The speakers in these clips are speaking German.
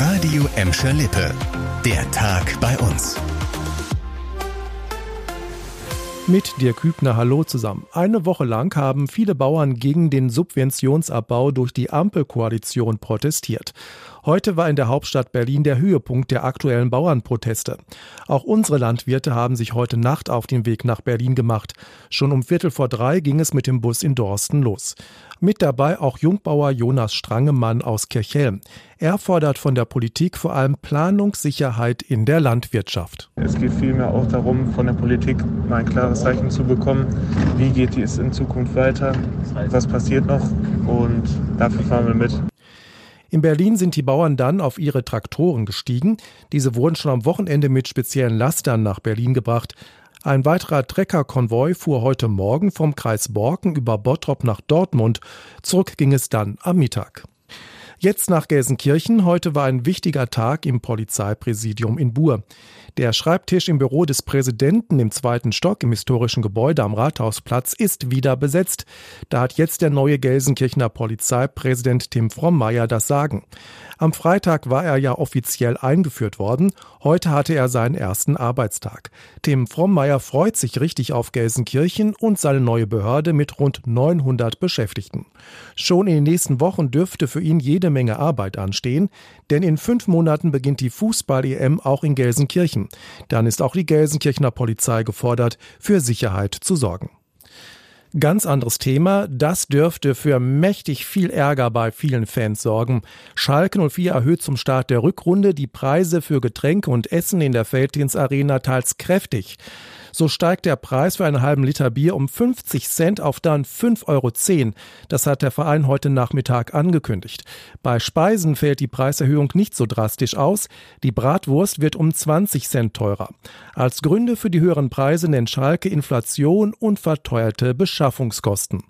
Radio Emscher Lippe. Der Tag bei uns. Mit dir Kübner Hallo zusammen. Eine Woche lang haben viele Bauern gegen den Subventionsabbau durch die Ampelkoalition protestiert. Heute war in der Hauptstadt Berlin der Höhepunkt der aktuellen Bauernproteste. Auch unsere Landwirte haben sich heute Nacht auf den Weg nach Berlin gemacht. Schon um Viertel vor drei ging es mit dem Bus in Dorsten los. Mit dabei auch Jungbauer Jonas Strangemann aus Kirchhelm. Er fordert von der Politik vor allem Planungssicherheit in der Landwirtschaft. Es geht vielmehr auch darum, von der Politik mal ein klares Zeichen zu bekommen, wie geht es in Zukunft weiter, was passiert noch und dafür fahren wir mit. In Berlin sind die Bauern dann auf ihre Traktoren gestiegen. Diese wurden schon am Wochenende mit speziellen Lastern nach Berlin gebracht. Ein weiterer Treckerkonvoi fuhr heute Morgen vom Kreis Borken über Bottrop nach Dortmund. Zurück ging es dann am Mittag. Jetzt nach Gelsenkirchen. Heute war ein wichtiger Tag im Polizeipräsidium in Buhr. Der Schreibtisch im Büro des Präsidenten im zweiten Stock im historischen Gebäude am Rathausplatz ist wieder besetzt. Da hat jetzt der neue Gelsenkirchener Polizeipräsident Tim Frommeier das Sagen. Am Freitag war er ja offiziell eingeführt worden. Heute hatte er seinen ersten Arbeitstag. Tim Frommeier freut sich richtig auf Gelsenkirchen und seine neue Behörde mit rund 900 Beschäftigten. Schon in den nächsten Wochen dürfte für ihn jede Menge Arbeit anstehen, denn in fünf Monaten beginnt die Fußball-EM auch in Gelsenkirchen. Dann ist auch die Gelsenkirchener Polizei gefordert, für Sicherheit zu sorgen. Ganz anderes Thema. Das dürfte für mächtig viel Ärger bei vielen Fans sorgen. Schalke 04 erhöht zum Start der Rückrunde die Preise für Getränke und Essen in der Feldins Arena teils kräftig. So steigt der Preis für einen halben Liter Bier um 50 Cent auf dann 5,10 Euro. Das hat der Verein heute Nachmittag angekündigt. Bei Speisen fällt die Preiserhöhung nicht so drastisch aus. Die Bratwurst wird um 20 Cent teurer. Als Gründe für die höheren Preise nennt Schalke Inflation und verteuerte Beschaffungskosten.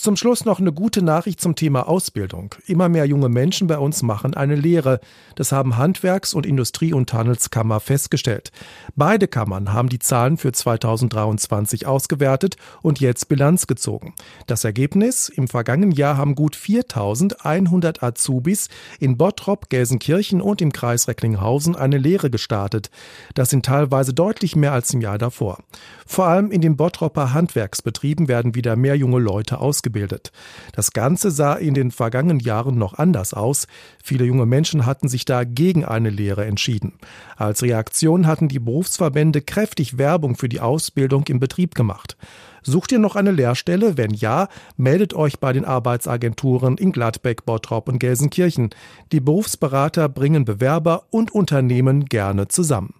Zum Schluss noch eine gute Nachricht zum Thema Ausbildung. Immer mehr junge Menschen bei uns machen eine Lehre. Das haben Handwerks- und Industrie- und Handelskammer festgestellt. Beide Kammern haben die Zahlen für 2023 ausgewertet und jetzt Bilanz gezogen. Das Ergebnis? Im vergangenen Jahr haben gut 4100 Azubis in Bottrop, Gelsenkirchen und im Kreis Recklinghausen eine Lehre gestartet. Das sind teilweise deutlich mehr als im Jahr davor. Vor allem in den Bottropper Handwerksbetrieben werden wieder mehr junge Leute ausgebildet ausgebildet. Das Ganze sah in den vergangenen Jahren noch anders aus. Viele junge Menschen hatten sich da gegen eine Lehre entschieden. Als Reaktion hatten die Berufsverbände kräftig Werbung für die Ausbildung im Betrieb gemacht. Sucht ihr noch eine Lehrstelle? Wenn ja, meldet euch bei den Arbeitsagenturen in Gladbeck, Bottrop und Gelsenkirchen. Die Berufsberater bringen Bewerber und Unternehmen gerne zusammen.